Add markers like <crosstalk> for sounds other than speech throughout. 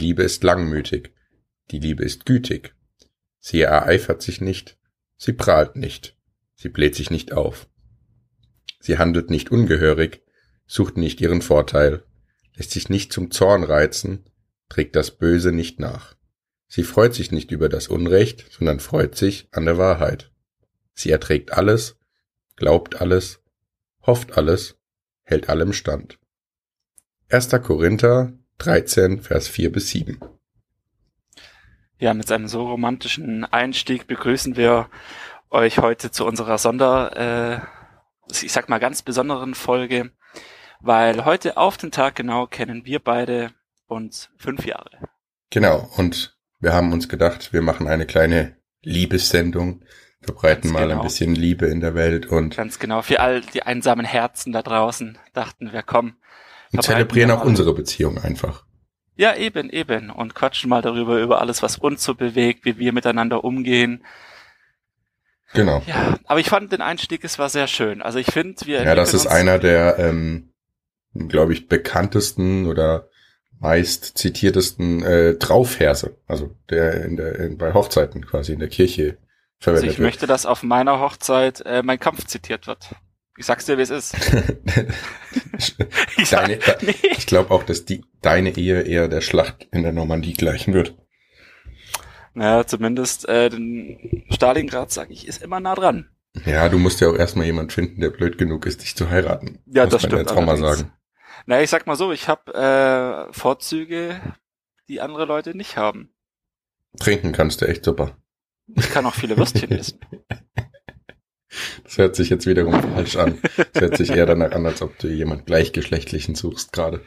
Liebe ist langmütig, die Liebe ist gütig. Sie ereifert sich nicht, sie prahlt nicht, sie bläht sich nicht auf. Sie handelt nicht ungehörig, sucht nicht ihren Vorteil, lässt sich nicht zum Zorn reizen, trägt das Böse nicht nach. Sie freut sich nicht über das Unrecht, sondern freut sich an der Wahrheit. Sie erträgt alles, glaubt alles, hofft alles, hält allem stand. 1. Korinther 13, Vers 4 bis 7. Ja, mit einem so romantischen Einstieg begrüßen wir euch heute zu unserer Sonder, äh, ich sag mal ganz besonderen Folge, weil heute auf den Tag genau kennen wir beide uns fünf Jahre. Genau, und wir haben uns gedacht, wir machen eine kleine Liebessendung, verbreiten mal genau. ein bisschen Liebe in der Welt und, Ganz genau. Für all die einsamen Herzen da draußen dachten wir, komm. Und zelebrieren auch unsere Beziehung einfach. Ja, eben, eben. Und quatschen mal darüber, über alles, was uns so bewegt, wie wir miteinander umgehen. Genau. Ja, aber ich fand den Einstieg, es war sehr schön. Also ich finde, wir Ja, das ist einer der, ähm, glaube ich, bekanntesten oder meist zitiertesten äh, Traufverse, also der in der in, bei Hochzeiten quasi in der Kirche Also verwendet ich möchte, dass auf meiner Hochzeit äh, mein Kampf zitiert wird. Ich sag's dir, wie es ist. <laughs> Ich Deine, nee. Ich glaube auch, dass die deine Ehe eher der Schlacht in der Normandie gleichen wird. Naja, zumindest äh, den Stalingrad, sag ich, ist immer nah dran. Ja, du musst ja auch erstmal jemand finden, der blöd genug ist, dich zu heiraten. Ja, das man stimmt. jetzt auch mal sagen. Naja, ich sag mal so, ich habe äh, Vorzüge, die andere Leute nicht haben. Trinken kannst du echt super. Ich kann auch viele Würstchen <laughs> essen. Das hört sich jetzt wiederum falsch an. Das hört sich eher danach an, als ob du jemand gleichgeschlechtlichen suchst gerade.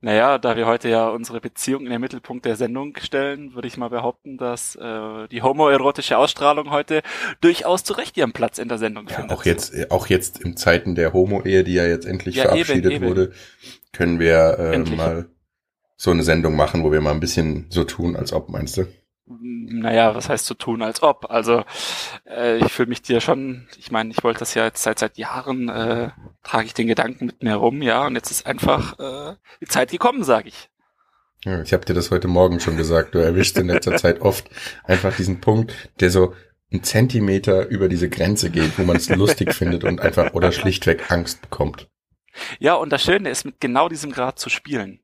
Naja, da wir heute ja unsere Beziehung in den Mittelpunkt der Sendung stellen, würde ich mal behaupten, dass äh, die homoerotische Ausstrahlung heute durchaus zu Recht ihren Platz in der Sendung Ja, findet. auch jetzt, auch jetzt in Zeiten der Homo-Ehe, die ja jetzt endlich Ja, eben, verabschiedet eben. wurde, können wir äh, Endlich. mal so eine Sendung machen, wo wir mal ein bisschen so tun, als ob, meinst du? Naja, was heißt zu tun, als ob? Also äh, ich fühle mich dir schon, ich meine, ich wollte das ja jetzt seit seit Jahren, äh, trage ich den Gedanken mit mir rum, ja, und jetzt ist einfach äh, die Zeit gekommen, sage ich. Ja, ich habe dir das heute Morgen schon gesagt. Du erwischst in letzter Zeit oft einfach diesen Punkt, der so einen Zentimeter über diese Grenze geht, wo man es lustig findet und einfach oder schlichtweg Angst bekommt. Ja, und das Schöne ist, mit genau diesem Grad zu spielen.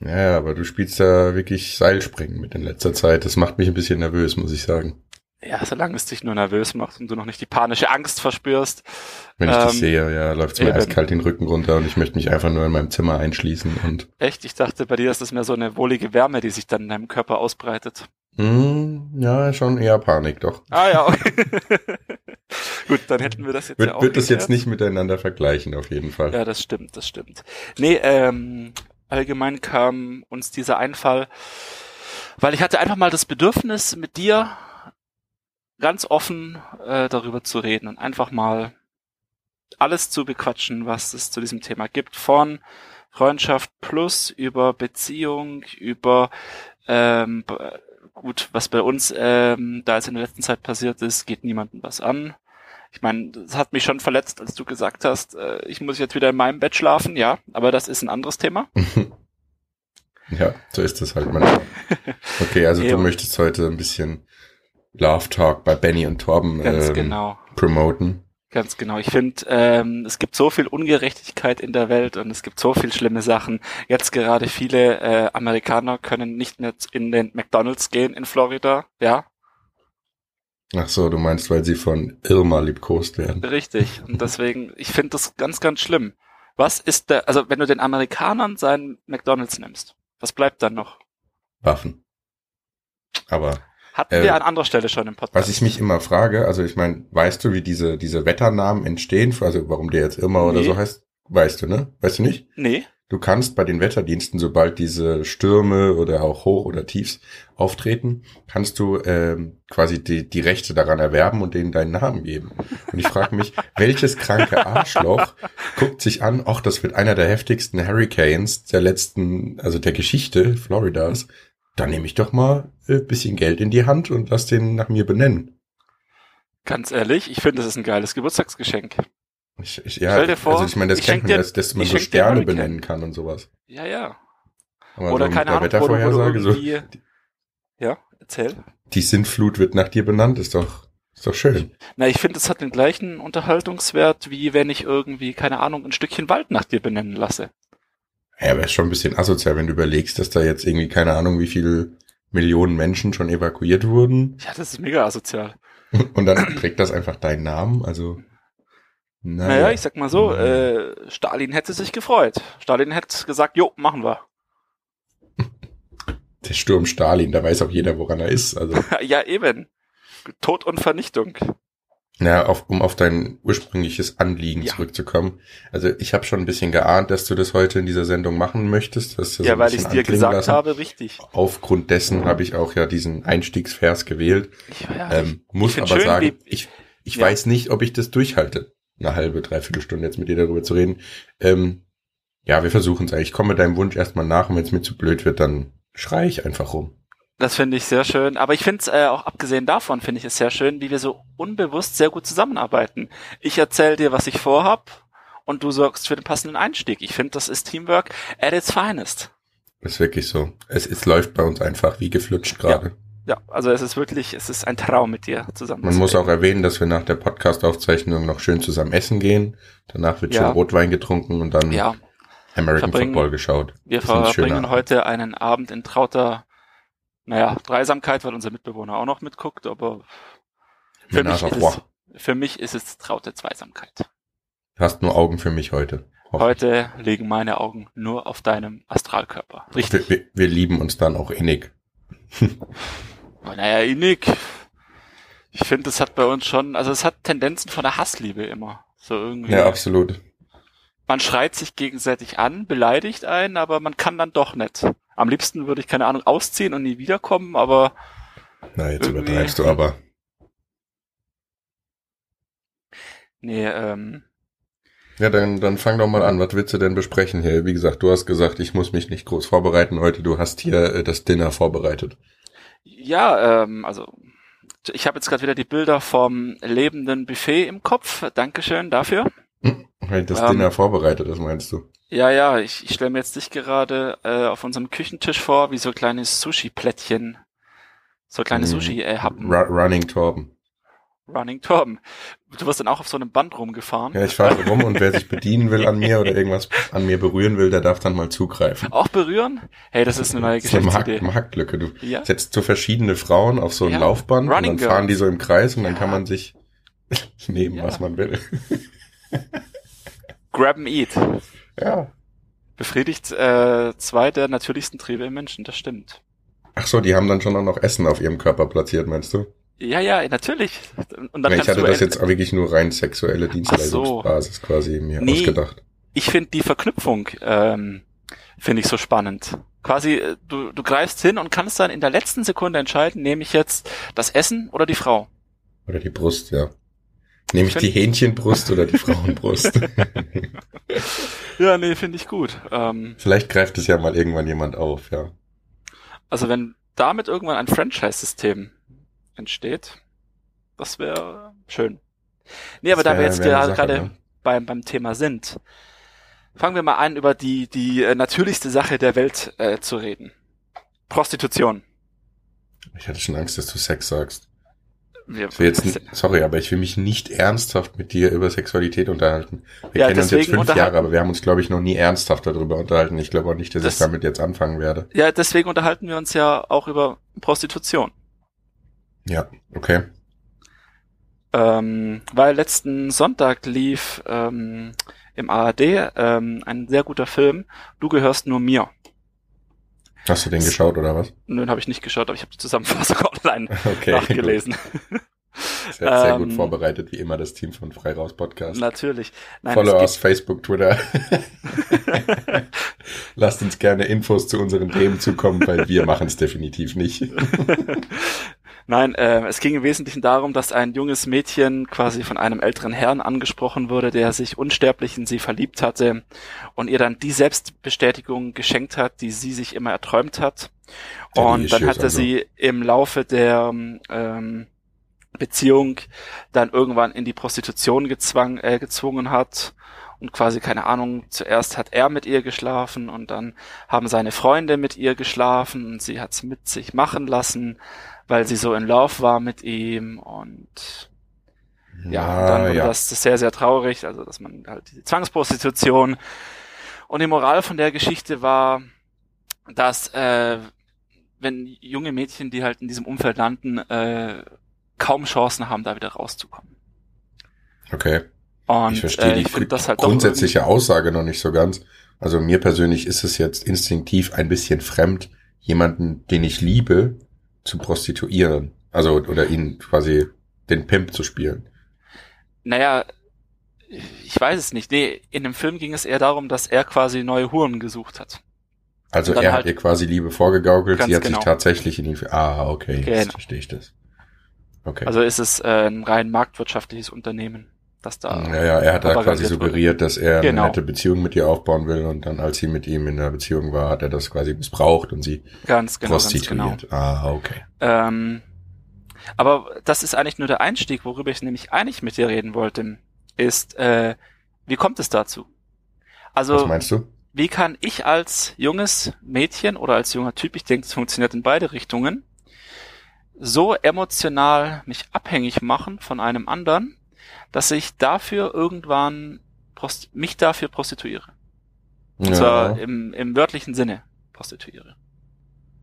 Ja, aber du spielst da wirklich Seilspringen mit in letzter Zeit. Das macht mich ein bisschen nervös, muss ich sagen. Ja, solange es dich nur nervös macht und du noch nicht die panische Angst verspürst. Wenn ich Ähm, dich sehe, ja, läuft's mir eben. eiskalt den Rücken runter und ich möchte mich einfach nur in meinem Zimmer einschließen und Echt, ich dachte, bei dir ist das mehr so eine wohlige Wärme, die sich dann in deinem Körper ausbreitet. hm, ja, schon eher Panik doch. Ah ja, okay. <laughs> Gut, dann hätten wir das jetzt ja Wird, auch wird das jetzt nicht miteinander vergleichen, auf jeden Fall. Ja, das stimmt, das stimmt. Nee, ähm, allgemein kam uns dieser Einfall, weil ich hatte einfach mal das Bedürfnis, mit dir ganz offen äh, darüber zu reden und einfach mal alles zu bequatschen, was es zu diesem Thema gibt. Von Freundschaft plus über Beziehung, über ähm, gut, was bei uns ähm, da jetzt in der letzten Zeit passiert ist, geht niemandem was an. Ich meine, das hat mich schon verletzt, als du gesagt hast, äh, ich muss jetzt wieder in meinem Bett schlafen, ja, aber das ist ein anderes Thema. <laughs> Ja, so ist es halt manchmal. <laughs> Okay, also du möchtest heute ein bisschen Love Talk bei Benny und Torben Ganz ähm, genau. promoten. Ganz genau. Ich finde, ähm, es gibt so viel Ungerechtigkeit in der Welt und es gibt so viel schlimme Sachen. Jetzt gerade viele äh, Amerikaner können nicht mehr in den McDonald's gehen in Florida. Ja, Ach so, du meinst, weil sie von Irma liebkost werden. richtig. Und deswegen, ich finde das ganz, ganz schlimm. Was ist der, also wenn du den Amerikanern seinen McDonald's nimmst, was bleibt dann noch? Waffen. Aber Hatten Äh, wir an anderer Stelle schon im Podcast. was ich mich immer frage, also ich meine, weißt du, wie diese, diese Wetternamen entstehen? Also warum der jetzt Irma oder Nee. so heißt? Weißt du, ne? Weißt du nicht? Nee. Du kannst bei den Wetterdiensten, sobald diese Stürme oder auch Hoch- oder Tiefs auftreten, kannst du ähm, quasi die, die Rechte daran erwerben und denen deinen Namen geben. Und ich frage mich, <laughs> welches kranke Arschloch guckt sich an, ach, das wird einer der heftigsten Hurricanes der letzten, also der Geschichte Floridas. Dann nehme ich doch mal ein bisschen Geld in die Hand und lass den nach mir benennen. Ganz ehrlich, ich finde, das ist ein geiles Geburtstagsgeschenk. Ich, ich, ja, Stell dir vor, also ich meine, das kennt man, dir- dass, dass man so Sterne benennen kann und sowas. Ja, ja. Aber oder so keine Ahnung, Wettervorhersage, so, irgendwie, ja, erzähl. die Sintflut wird nach dir benannt, ist doch, ist doch schön. Na, ich finde, es hat den gleichen Unterhaltungswert, wie wenn ich irgendwie, keine Ahnung, ein Stückchen Wald nach dir benennen lasse. Ja, aber ist schon ein bisschen asozial, wenn du überlegst, dass da jetzt irgendwie keine Ahnung, wie viele Millionen Menschen schon evakuiert wurden Ja, das ist mega asozial. und dann trägt das einfach deinen Namen, also naja, Naja, ich sag mal so, Naja. äh, Stalin hätte sich gefreut. Stalin hätte gesagt, jo, machen wir. <laughs> der Sturm Stalin, da weiß auch jeder, woran er ist. Also, <laughs> ja, eben. Tod und Vernichtung. na, auf, um auf dein ursprüngliches Anliegen Ja. zurückzukommen. Also ich habe schon ein bisschen geahnt, dass du das heute in dieser Sendung machen möchtest. Das ist Ja, so weil ich dir gesagt lassen. habe, richtig. Aufgrund dessen habe ich auch ja diesen Einstiegsvers gewählt. Ich, ja, Ähm, muss aber schön, sagen, ich, ich Ja. weiß nicht, ob ich das durchhalte, eine halbe, dreiviertel Stunde jetzt mit dir darüber zu reden. Ähm, ja, wir versuchen es eigentlich. Ich komme deinem Wunsch erstmal nach und wenn es mir zu blöd wird, dann schrei ich einfach rum. Das finde ich sehr schön. Aber ich finde es äh, auch abgesehen davon, finde ich es sehr schön, wie wir so unbewusst sehr gut zusammenarbeiten. Ich erzähle dir, was ich vorhab und du sorgst für den passenden Einstieg. Ich finde, das ist Teamwork at its finest. Ist wirklich so. Es, es läuft bei uns einfach wie geflutscht gerade. Ja, also es ist wirklich, es ist ein Traum mit dir zusammen. Man muss auch erwähnen, dass wir nach der Podcast-Aufzeichnung noch schön zusammen essen gehen. Danach wird Ja. schön Rotwein getrunken und dann Ja, American verbringen- Football geschaut. wir verbringen heute einen Abend in trauter, naja, Dreisamkeit, weil unser Mitbewohner auch noch mitguckt, aber für mich, ist es, für mich ist es traute Zweisamkeit. Du hast nur Augen für mich heute. Heute liegen meine Augen nur auf deinem Astralkörper. Richtig. Wir, wir, wir lieben uns dann auch innig. <laughs> Oh, naja, innig. Ich finde, es hat bei uns schon, also es hat Tendenzen von der Hassliebe immer. So irgendwie. Ja, absolut. man schreit sich gegenseitig an, beleidigt einen, aber man kann dann doch nicht. Am liebsten würde ich, keine Ahnung, ausziehen und nie wiederkommen, aber Na, jetzt übertreibst du aber. nee, ähm, Ja, dann, dann fang doch mal an. Was willst du denn besprechen hier? Wie gesagt, du hast gesagt, ich muss mich nicht groß vorbereiten heute. Du hast hier äh, das Dinner vorbereitet. Ja, ähm, also ich habe jetzt gerade wieder die Bilder vom lebenden Buffet im Kopf. Dankeschön dafür. Halt das Ähm, Dinner vorbereitet, das meinst du? Ja, ja, ich, ich stelle mir jetzt dich gerade äh, auf unserem Küchentisch vor, wie so kleine Sushi-Plättchen. So kleine Mhm. Sushi-Happen. Ru Running Torben. Running Torben. Du wirst dann auch auf so einem Band rumgefahren. Ja, ich fahre rum und wer sich bedienen will an mir oder <laughs> irgendwas an mir berühren will, der darf dann mal zugreifen. Auch berühren? Hey, das ist eine neue Das ist eine Marktlücke. Du Ja? setzt so verschiedene Frauen auf so ein Ja. Laufband Running und dann fahren Girls. die so im Kreis und dann Ja. kann man sich <laughs> nehmen, was man will. <laughs> Grab and Eat. Ja. Befriedigt äh, zwei der natürlichsten Triebe im Menschen, das stimmt. Ach so, die haben dann schon auch noch Essen auf ihrem Körper platziert, meinst du? Ja, ja, natürlich. Und dann Ja, ich hatte das jetzt wirklich nur rein sexuelle Dienstleistungsbasis quasi mir Nee. ausgedacht. ich finde die Verknüpfung ähm, finde ich so spannend. Quasi, äh, du, du greifst hin und kannst dann in der letzten Sekunde entscheiden, nehme ich jetzt das Essen oder die Frau. Oder die Brust, ja. Nehme ich Find- die Hähnchenbrust oder die <laughs> Frauenbrust? <laughs> Ja, nee, finde ich gut. Ähm, Vielleicht greift es ja mal irgendwann jemand auf, ja. also wenn damit irgendwann ein Franchise-System entsteht, das wäre schön. Nee, aber Das da wir jetzt gerade ne? beim, beim Thema sind, fangen wir mal an, über die, die äh, natürlichste Sache der Welt äh, zu reden. Prostitution. Ich hatte schon Angst, dass du Sex sagst. Will jetzt, sorry, aber ich will mich nicht ernsthaft mit dir über Sexualität unterhalten. Wir Ja, kennen uns jetzt fünf Jahre, aber wir haben uns, glaube ich, noch nie ernsthaft darüber unterhalten. Ich glaube auch nicht, dass Das- ich damit jetzt anfangen werde. ja, deswegen unterhalten wir uns ja auch über Prostitution. Ja, okay. Ähm, weil letzten Sonntag lief ähm, im ARD ähm, ein sehr guter Film. Du gehörst nur mir. Hast du den geschaut oder was? Nö, den habe ich nicht geschaut, aber ich habe die Zusammenfassung <laughs> online Okay. nachgelesen. Gut. Sehr, sehr gut Ähm, vorbereitet, wie immer, das Team von Frei Raus Podcast. Natürlich. Nein, Follow us, Facebook, Twitter. <laughs> Lasst uns gerne Infos zu unseren Themen zukommen, weil wir machen es definitiv nicht. <laughs> Nein, äh, es ging im Wesentlichen darum, dass ein junges Mädchen quasi von einem älteren Herrn angesprochen wurde, der sich unsterblich in sie verliebt hatte und ihr dann die Selbstbestätigung geschenkt hat, die sie sich immer erträumt hat. Und dann Issues hat er also. sie im Laufe der ähm, Beziehung dann irgendwann in die Prostitution gezwang, äh, gezwungen hat und quasi keine Ahnung, zuerst hat er mit ihr geschlafen und dann haben seine Freunde mit ihr geschlafen und sie hat's mit sich machen lassen, weil sie so in Love war mit ihm und ja, und dann wurde ja. das sehr, sehr traurig, also dass man halt diese Zwangsprostitution und die Moral von der Geschichte war, dass äh, wenn junge Mädchen, die halt in diesem Umfeld landen, äh, kaum Chancen haben, da wieder rauszukommen. Okay. Und ich verstehe äh, die ich das halt grundsätzliche Aussage noch nicht so ganz. Also mir persönlich ist es jetzt instinktiv ein bisschen fremd, jemanden, den ich liebe, zu prostituieren. Also, oder ihn quasi den Pimp zu spielen. Naja, ich weiß es nicht. Nee, in dem Film ging es eher darum, dass er quasi neue Huren gesucht hat. Also er halt- hat ihr quasi Liebe vorgegaukelt, sie hat genau. sich tatsächlich in ihn... Ah, okay, jetzt Genau. verstehe ich das. Okay. Also ist es äh, ein rein marktwirtschaftliches Unternehmen, das da. ja, ja, er hat da quasi suggeriert, dass er Genau. eine nette Beziehung mit ihr aufbauen will und dann, als sie mit ihm in einer Beziehung war, hat er das quasi missbraucht und sie Ganz genau, ganz prostituiert. genau. Ah, okay. Ähm, aber das ist eigentlich nur der Einstieg, worüber ich nämlich eigentlich mit dir reden wollte, ist, äh, wie kommt es dazu? Was Also, meinst du? wie kann ich als junges Mädchen oder als junger Typ, ich denke, es funktioniert in beide Richtungen, so emotional mich abhängig machen von einem anderen, dass ich dafür irgendwann mich dafür prostituiere. Und zwar im, im wörtlichen Sinne prostituiere.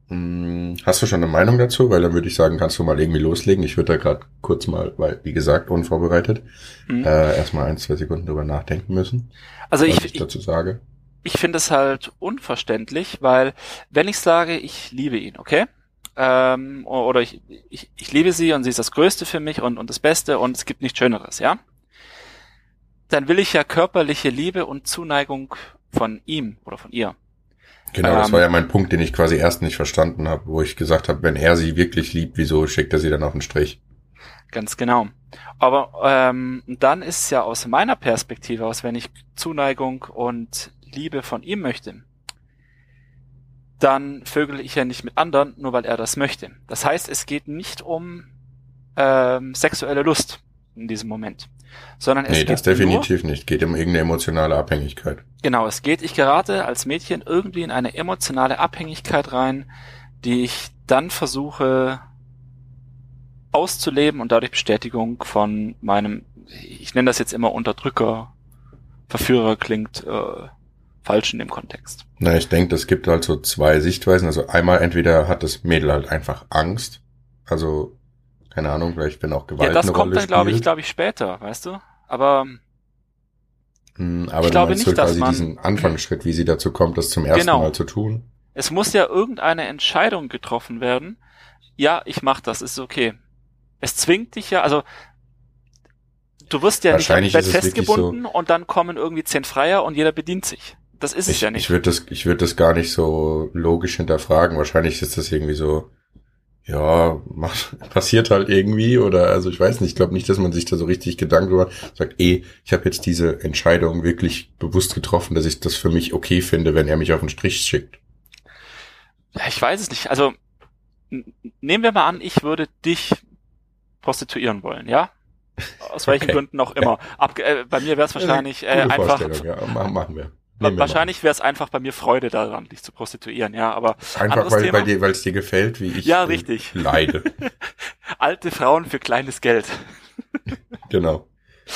Hm, Hast du schon eine Meinung dazu? Weil dann würde ich sagen, kannst du mal irgendwie loslegen. Ich würde da gerade kurz mal, weil, wie gesagt, unvorbereitet, Mhm. äh, erstmal ein, zwei Sekunden drüber nachdenken müssen, Also ich ich, dazu sage. ich finde es halt unverständlich, weil wenn ich sage, ich liebe ihn, okay? Ähm, oder ich, ich, ich liebe sie und sie ist das Größte für mich und, und das Beste und es gibt nichts Schöneres, ja? Dann will ich ja körperliche Liebe und Zuneigung von ihm oder von ihr. Genau, das Ähm, war ja mein Punkt, den ich quasi erst nicht verstanden habe, wo ich gesagt habe, wenn er sie wirklich liebt, wieso schickt er sie dann auf den Strich? Ganz genau. Aber ähm, dann ist es ja aus meiner Perspektive aus, wenn ich Zuneigung und Liebe von ihm möchte, dann vögel ich ja nicht mit anderen, nur weil er das möchte. Das heißt, es geht nicht um ähm, sexuelle Lust in diesem Moment, sondern es Nee, geht das definitiv nicht. Geht um irgendeine emotionale Abhängigkeit. Nur, genau, es geht, ich gerate als Mädchen irgendwie in eine emotionale Abhängigkeit rein, die ich dann versuche auszuleben und dadurch Bestätigung von meinem, ich nenne das jetzt immer Unterdrücker, Verführer klingt äh, falsch in dem Kontext. Na, ich denke, es gibt halt so zwei Sichtweisen. Also einmal entweder hat das Mädel halt einfach Angst. Also, keine Ahnung, vielleicht wenn auch Gewalt ja, das kommt Rolle dann, glaube ich, glaube ich, später, weißt du? Aber Hm, aber ich glaube meinst nicht, so dass quasi man- diesen Anfangsschritt, wie sie dazu kommt, das zum ersten Genau. Mal zu tun. es muss ja irgendeine Entscheidung getroffen werden. Ja, ich mach das, ist okay. Es zwingt dich ja, also du wirst ja nicht am Bett festgebunden und dann kommen irgendwie zehn Freier und jeder bedient sich. Das ist es Ich, ja nicht. ich würde das, ich würde das gar nicht so logisch hinterfragen. Wahrscheinlich ist das irgendwie so, ja, macht, <laughs> passiert halt irgendwie oder also ich weiß nicht, ich glaube nicht, dass man sich da so richtig Gedanken drüber sagt, eh, ich habe jetzt diese Entscheidung wirklich bewusst getroffen, dass ich das für mich okay finde, wenn er mich auf den Strich schickt. Ich weiß es nicht. Also nehmen wir mal an, ich würde dich prostituieren wollen, ja? Aus welchen Okay. Gründen auch immer. Abge äh, bei mir wäre es wahrscheinlich äh, einfach. Ja, machen wir. Nehmen Wahrscheinlich wäre es einfach bei mir Freude daran, dich zu prostituieren, ja. Aber einfach weil, Thema. weil dir, weil es dir gefällt, wie ich Ja, äh, richtig. leide. <laughs> alte Frauen für kleines Geld. <laughs> Genau.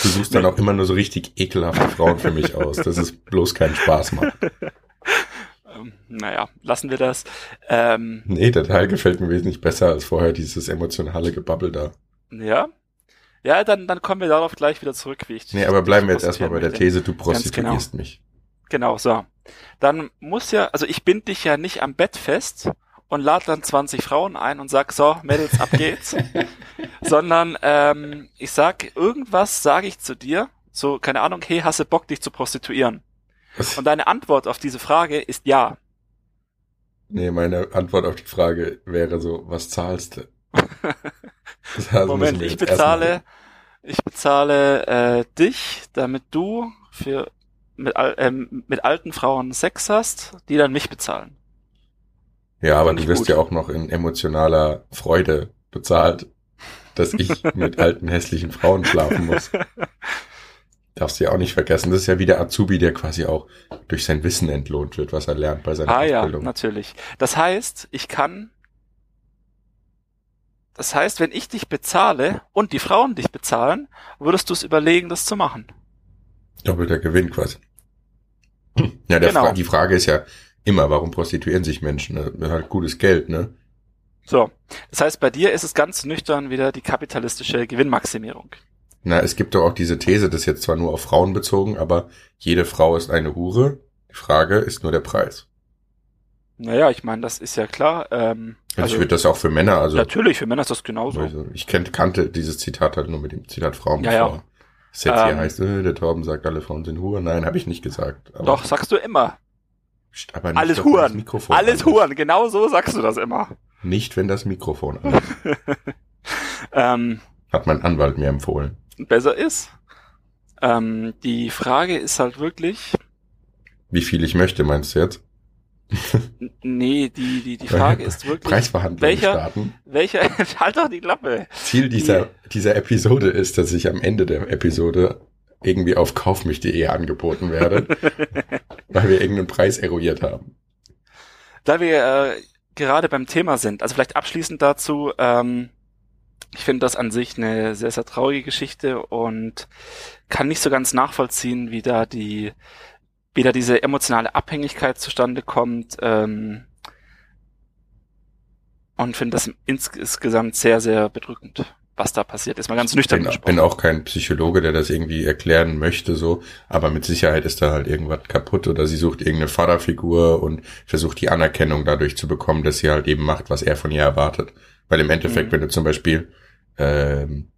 Du suchst dann auch immer nur so richtig ekelhafte Frauen für mich aus, dass es bloß keinen Spaß macht. <laughs> Ähm, naja, lassen wir das. Ähm, Nee, der Teil gefällt mir wesentlich besser als vorher dieses emotionale Gebabbel da. ja. Ja, dann, dann kommen wir darauf gleich wieder zurück, wie ich Nee, aber bleiben wir jetzt erstmal bei der. These, du genau. prostituierst mich. Genau, so. Dann muss ja, also ich bind dich ja nicht am Bett fest und lade dann 20 Frauen ein und sag, so, Mädels, ab geht's. <laughs> Sondern ähm, ich sag, irgendwas sage ich zu dir, so, keine Ahnung, hey, hast du Bock, dich zu prostituieren? Und deine Antwort auf diese Frage ist ja. Nee, meine Antwort auf die Frage wäre so, was zahlst du? <laughs> Das heißt, Moment, ich bezahle, ich bezahle äh, dich, damit du für mit, ähm, mit alten Frauen Sex hast, die dann mich bezahlen. Ja, aber du wirst gut. ja auch noch in emotionaler Freude bezahlt, dass ich <laughs> mit alten, hässlichen Frauen schlafen muss. darfst du ja auch nicht vergessen, das ist ja wie der Azubi, der quasi auch durch sein Wissen entlohnt wird, was er lernt bei seiner Ah ja, Ausbildung. natürlich. Das heißt, ich kann. Das heißt, wenn ich dich bezahle und die Frauen dich bezahlen, würdest du es überlegen, das zu machen. Doppelter Gewinn quasi. Ja, Genau. Fra die Frage ist ja immer, warum prostituieren sich Menschen? Ne? Halt gutes Geld, ne? So. Das heißt, bei dir ist es ganz nüchtern wieder die kapitalistische Gewinnmaximierung. Na, es gibt doch auch diese These, das ist jetzt zwar nur auf Frauen bezogen, aber jede Frau ist eine Hure. Die Frage ist nur der Preis. Naja, ich meine, das ist ja klar. Ähm, Also, ich würde das auch für Männer, also, natürlich, für Männer ist das genauso. also ich kannte dieses Zitat halt nur mit dem Zitat Frauen Ja, ja. Das jetzt hier Ähm. heißt, äh, der Torben sagt, alle Frauen sind Huren. Nein, habe ich nicht gesagt. Aber, Doch, sagst du immer. Aber nicht, Alles Huren. Mikrofon Alles. Huren, genau so sagst du das immer. Nicht, wenn das Mikrofon <laughs> an ist. Ähm, Hat mein Anwalt mir empfohlen. besser ist. Ähm, die Frage ist halt wirklich, Wie viel ich möchte, meinst du jetzt? Nee, die, die, die <laughs> Frage ist wirklich, Preisverhandlungen welcher- starten. welcher, <laughs> halt doch die Klappe. Ziel dieser, dieser Episode ist, dass ich am Ende der Episode irgendwie auf kaufmich.de angeboten werde, <laughs> weil wir irgendeinen Preis eruiert haben. Da wir äh, gerade beim Thema sind, also vielleicht abschließend dazu, ähm, ich finde das an sich eine sehr, sehr traurige Geschichte und kann nicht so ganz nachvollziehen, wie da die, wie da diese emotionale Abhängigkeit zustande kommt, ähm, und finde das ins, insgesamt sehr, sehr bedrückend, was da passiert ist. Mal ganz nüchtern bin, gesprochen. bin auch kein Psychologe, der das irgendwie erklären möchte, so, aber mit Sicherheit ist da halt irgendwas kaputt oder sie sucht irgendeine Vaterfigur und versucht die Anerkennung dadurch zu bekommen, dass sie halt eben macht, was er von ihr erwartet. Weil im Endeffekt, Mhm. wenn du zum Beispiel, ähm,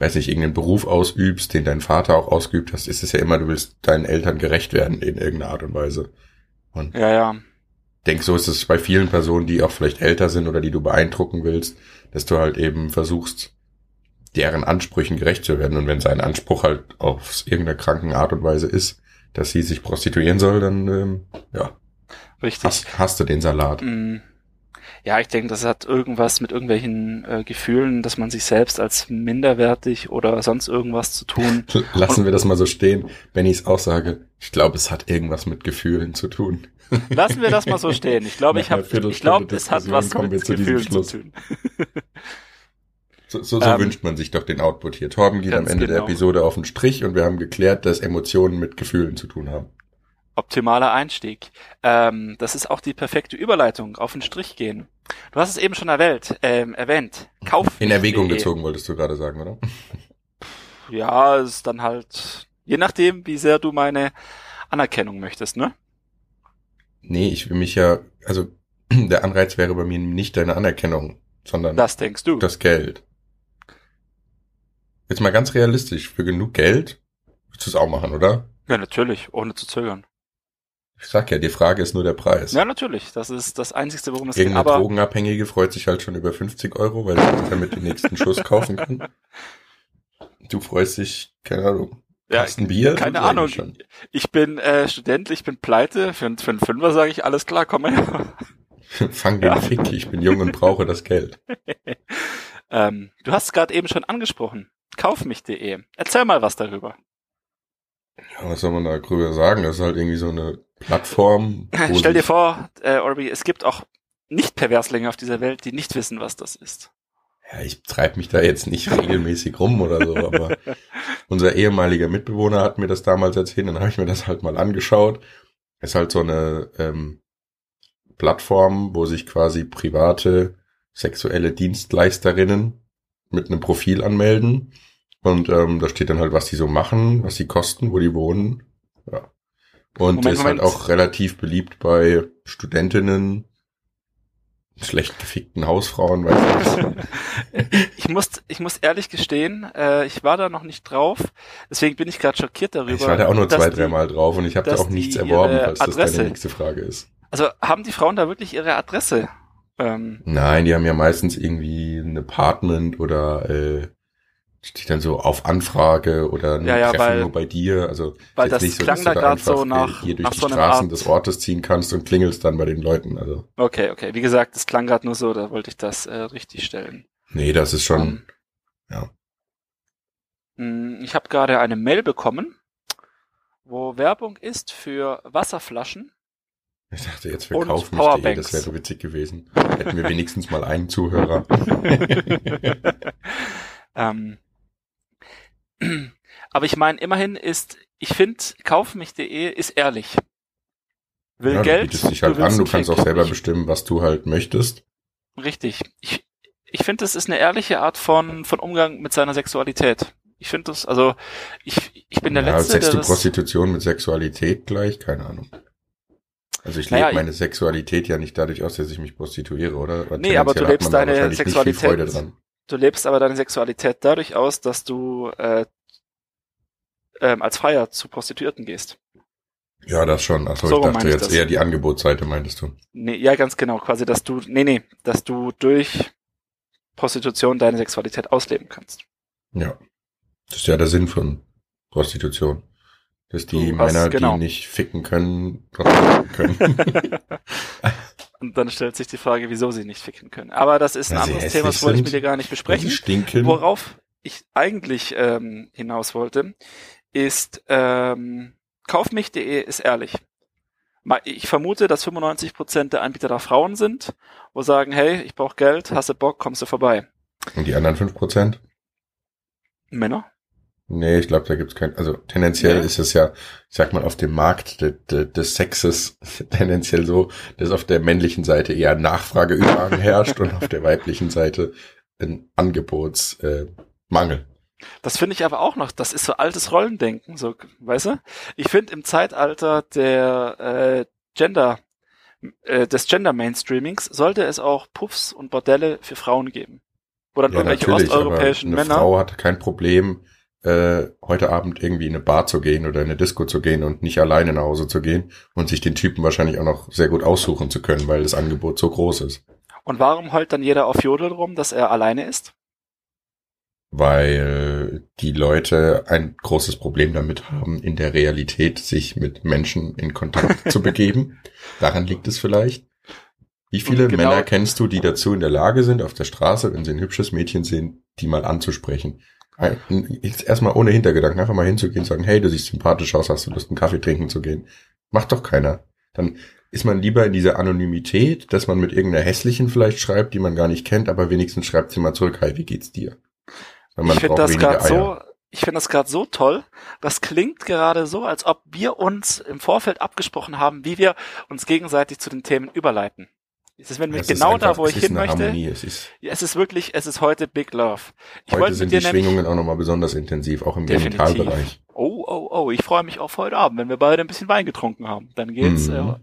weiß nicht, irgendeinen Beruf ausübst, den dein Vater auch ausgeübt hast, ist es ja immer, du willst deinen Eltern gerecht werden in irgendeiner Art und Weise. Und ja, ja. denk, so ist es bei vielen Personen, die auch vielleicht älter sind oder die du beeindrucken willst, dass du halt eben versuchst, deren Ansprüchen gerecht zu werden. Und wenn sein Anspruch halt auf irgendeiner kranken Art und Weise ist, dass sie sich prostituieren soll, dann ähm, ja, Richtig. hast, hast du den Salat. Mm. Ja, ich denke, das hat irgendwas mit irgendwelchen äh, Gefühlen, dass man sich selbst als minderwertig oder sonst irgendwas zu tun. <laughs> Lassen wir das mal so stehen, wenn ich es auch sage. Ich glaube, es hat irgendwas mit Gefühlen zu tun. <laughs> Lassen wir das mal so stehen. Ich glaube, ich habe, ich glaube, es hat was mit zu Gefühlen zu tun. <laughs> So, so, so Ähm, wünscht man sich doch den Output hier. Torben geht am Ende der genau. Episode auf den Strich und wir haben geklärt, dass Emotionen mit Gefühlen zu tun haben. Optimaler Einstieg. Ähm, das ist auch die perfekte Überleitung. Auf den Strich gehen. Du hast es eben schon erwähnt. Ähm, erwähnt. Kauf. In Erwägung gezogen, wolltest du gerade sagen, oder? Ja, es ist dann halt je nachdem, wie sehr du meine Anerkennung möchtest, ne? Nee, ich will mich ja, also <clears throat> der Anreiz wäre bei mir nicht deine Anerkennung, sondern Das denkst du. das Geld. Jetzt mal ganz realistisch, für genug Geld würdest du es auch machen, oder? Ja, natürlich, ohne zu zögern. Ich sag ja, die Frage ist nur der Preis. Ja, natürlich. Das ist das Einzige, worum es geht. Irgendeine Aber Drogenabhängige freut sich halt schon über 50 Euro, weil sie sich damit den nächsten Schuss kaufen kann. Du freust dich, keine Ahnung, ja, Kasten Bier? keine Ahnung. Schon. ich bin äh, Student, ich bin pleite. Für, einen- für einen Fünfer sage ich, alles klar, komm her. <laughs> Fang den Ja. Fick, ich bin jung und brauche das Geld. <laughs> ähm, du hast es gerade eben schon angesprochen. Kaufmich.de. Erzähl mal was darüber. Ja, was soll man da drüber sagen? Das ist halt irgendwie so eine Plattform. <laughs> Stell dir vor, äh, Orbi, es gibt auch nicht Perverslinge auf dieser Welt, die nicht wissen, was das ist. Ja, ich treibe mich da jetzt nicht regelmäßig rum oder so, aber <laughs> unser ehemaliger Mitbewohner hat mir das damals erzählt, dann habe ich mir das halt mal angeschaut. Ist halt so eine ähm, Plattform, wo sich quasi private sexuelle Dienstleisterinnen mit einem Profil anmelden. Und ähm, da steht dann halt, was die so machen, was sie kosten, wo die wohnen. Ja. Und Moment, ist halt Moment. auch relativ beliebt bei Studentinnen, schlecht gefickten Hausfrauen, weiß ich. <laughs> <laughs> Ich muss, ich muss ehrlich gestehen, äh, ich war da noch nicht drauf. Deswegen bin ich gerade schockiert darüber. Ich war da auch nur zwei, die- dreimal drauf und ich habe da auch nichts die erworben, falls das Adresse- deine nächste Frage ist. Also haben die Frauen da wirklich ihre Adresse? Ähm, Nein, die haben ja meistens irgendwie ein Apartment oder äh, steht dann so auf Anfrage oder Ja, ja, weil- nur bei dir. Also weil das jetzt klang dass da einfach, so äh, nach- hier durch nach die so Straßen Art- des Ortes ziehen kannst und klingelst dann bei den Leuten. Also okay, okay. Wie gesagt, das klang gerade nur so, da wollte ich das äh, richtig stellen. nee, das ist schon Ähm, ja. mh, Ich habe gerade eine Mail bekommen wo Werbung ist für Wasserflaschen. Ich dachte jetzt Und Kauf Powerbanks. das wäre so witzig gewesen. Hätten wir wenigstens mal einen Zuhörer. <laughs> <laughs> ähm, <clears throat> aber ich meine, immerhin ist, ich finde, kaufmich.de ist ehrlich. Will ja, Geld. du bietest dich halt willst an, du kannst auch selber ich, bestimmen, was du halt möchtest. Richtig. Ich, ich finde, das ist eine ehrliche Art von, von Umgang mit seiner Sexualität. Ich finde das, also, ich, ich bin der ja, Letzte, setzt du Prostitution mit Sexualität gleich? Keine Ahnung. Also ich Naja, lebe meine Sexualität ja nicht dadurch aus, dass ich mich prostituiere, oder? Nee, aber du lebst deine Sexualität- Freude dran. Du lebst aber deine Sexualität dadurch aus, dass du, äh, ähm, als Freier zu Prostituierten gehst. Ja, das schon. Achso, So ich dachte ich jetzt das. eher die Angebotsseite, meintest du. Nee, ja, ganz genau, quasi, dass du, nee, nee, dass du durch Prostitution deine Sexualität ausleben kannst. Ja. Das ist ja der Sinn von Prostitution. Dass die Du hast- Männer, genau. die nicht ficken können, trotzdem ficken können. <laughs> <laughs> Und dann stellt sich die Frage, wieso sie nicht ficken können. Aber das ist ein sie anderes Thema, das wollte ich mit dir gar nicht besprechen. stinken. Worauf ich eigentlich ähm, hinaus wollte, ist ähm, kaufmich.de ist ehrlich. Ich vermute, dass 95% der Anbieter da Frauen sind, wo sagen, hey, ich brauche Geld, hast du Bock, kommst du vorbei. Und die anderen 5%? Männer? Nee, ich glaube, da gibt's kein, also tendenziell Nee. ist es ja, ich sag mal, auf dem Markt de, de, des Sexes <laughs> tendenziell so, dass auf der männlichen Seite eher Nachfrageüberhang <laughs> herrscht und auf der weiblichen Seite ein Angebotsmangel. Äh. Das finde ich aber auch noch, das ist so altes Rollendenken, so, weißt du? Ich finde im Zeitalter der äh, Gender, äh, des Gender Mainstreamings sollte es auch Puffs und Bordelle für Frauen geben. Dann ja, irgendwelche osteuropäischen eine Männer. Frau hat kein Problem, äh, heute Abend irgendwie in eine Bar zu gehen oder in eine Disco zu gehen und nicht alleine nach Hause zu gehen und sich den Typen wahrscheinlich auch noch sehr gut aussuchen zu können, weil das Angebot so groß ist. Und warum heult dann jeder auf Jodel rum, dass er alleine ist? weil die Leute ein großes Problem damit haben, in der Realität sich mit Menschen in Kontakt zu <laughs> begeben. Daran liegt es vielleicht. Wie viele genau- Männer kennst du, die dazu in der Lage sind, auf der Straße, wenn sie ein hübsches Mädchen sehen, die mal anzusprechen? Jetzt erstmal ohne Hintergedanken, einfach mal hinzugehen und sagen, hey, du siehst sympathisch aus, hast du Lust, einen Kaffee trinken zu gehen? Macht doch keiner. Dann ist man lieber in dieser Anonymität, dass man mit irgendeiner hässlichen vielleicht schreibt, die man gar nicht kennt, aber wenigstens schreibt sie mal zurück, hi, wie geht's dir? Ich finde das gerade so, ich finde das gerade so toll. Das klingt gerade so, als ob wir uns im Vorfeld abgesprochen haben, wie wir uns gegenseitig zu den Themen überleiten. Es ist Es ist genau einfach- da, wo es ich ist hin möchte. Harmonie. Es ist, Ja, Es ist wirklich, es ist heute Big Love. Ich heute sind die Schwingungen auch nochmal besonders intensiv, auch im. Genitalbereich. oh, oh, oh, ich freue mich auf heute Abend, wenn wir beide ein bisschen Wein getrunken haben. Dann geht's Mhm. äh,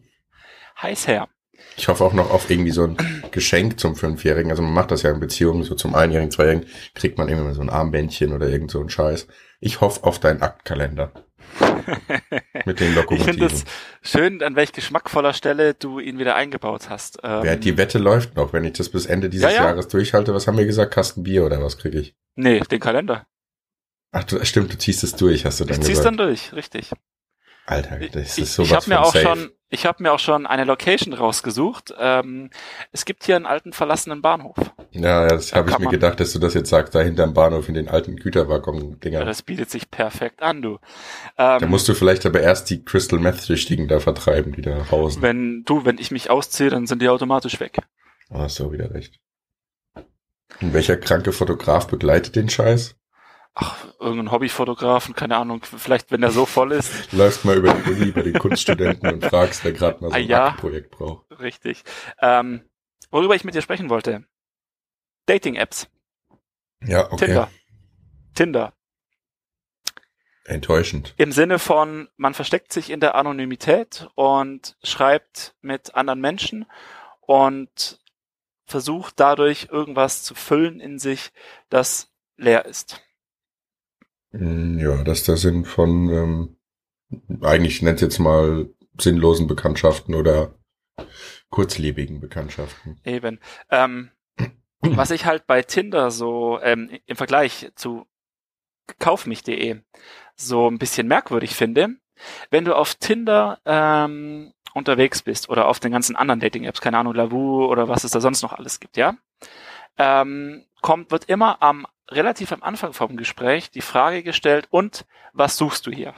heiß her. Ich hoffe auch noch auf irgendwie so ein <clears throat> Geschenk zum Fünfjährigen. Also man macht das ja in Beziehungen, so zum Einjährigen, Zweijährigen, kriegt man immer so ein Armbändchen oder irgend so ein Scheiß. Ich hoffe auf deinen Aktkalender. <laughs> Mit den Ich Lokomotiven. finde es schön, an welch geschmackvoller Stelle du ihn wieder eingebaut hast. Ähm, Wer, die Wette läuft noch. Wenn ich das bis Ende dieses Ja, ja. Jahres durchhalte, was haben wir gesagt? Kasten Bier oder was kriege ich? nee, den Kalender. Ach, du, stimmt, du ziehst es durch, hast du dann Ich gesagt. dann durch, richtig. Alter, das ist ich sowas ich habe mir von auch safe. schon, ich habe mir auch schon eine Location rausgesucht. Ähm, es gibt hier einen alten verlassenen Bahnhof. Ja, das Da habe ich mir gedacht, dass du das jetzt sagst, da hinterm Bahnhof in den alten Ja, Güterwaggon-Dinger. das bietet sich perfekt an, du. Ähm, Da musst du vielleicht aber erst die Crystal Meth-Süchtigen da vertreiben, die da hausen. wenn du, wenn ich mich ausziehe, dann sind die automatisch weg. Ah, hast du wieder recht. Und welcher kranke Fotograf begleitet den Scheiß? Ach, irgendein Hobbyfotografen, keine Ahnung, vielleicht wenn der so voll ist. <laughs> Läufst mal über die Uni bei den Kunststudenten und fragst, wer gerade mal so Ah, ein ja. Projekt braucht. Richtig. Ähm, worüber ich mit dir sprechen wollte. Dating-Apps. Ja, okay. Tinder. Tinder. Enttäuschend. Im Sinne von, man versteckt sich in der Anonymität und schreibt mit anderen Menschen und versucht dadurch irgendwas zu füllen in sich, das leer ist. Mm, Ja, das ist der Sinn von, ähm, eigentlich nennt jetzt mal sinnlosen Bekanntschaften oder kurzlebigen Bekanntschaften. Eben. Ähm, was ich halt bei Tinder so ähm, im Vergleich zu kaufmich.de so ein bisschen merkwürdig finde, wenn du auf Tinder ähm, unterwegs bist oder auf den ganzen anderen Dating-Apps, keine Ahnung, Lavu oder was es da sonst noch alles gibt, ja, ähm, kommt, wird immer am relativ am Anfang vom Gespräch die Frage gestellt, und was suchst du hier?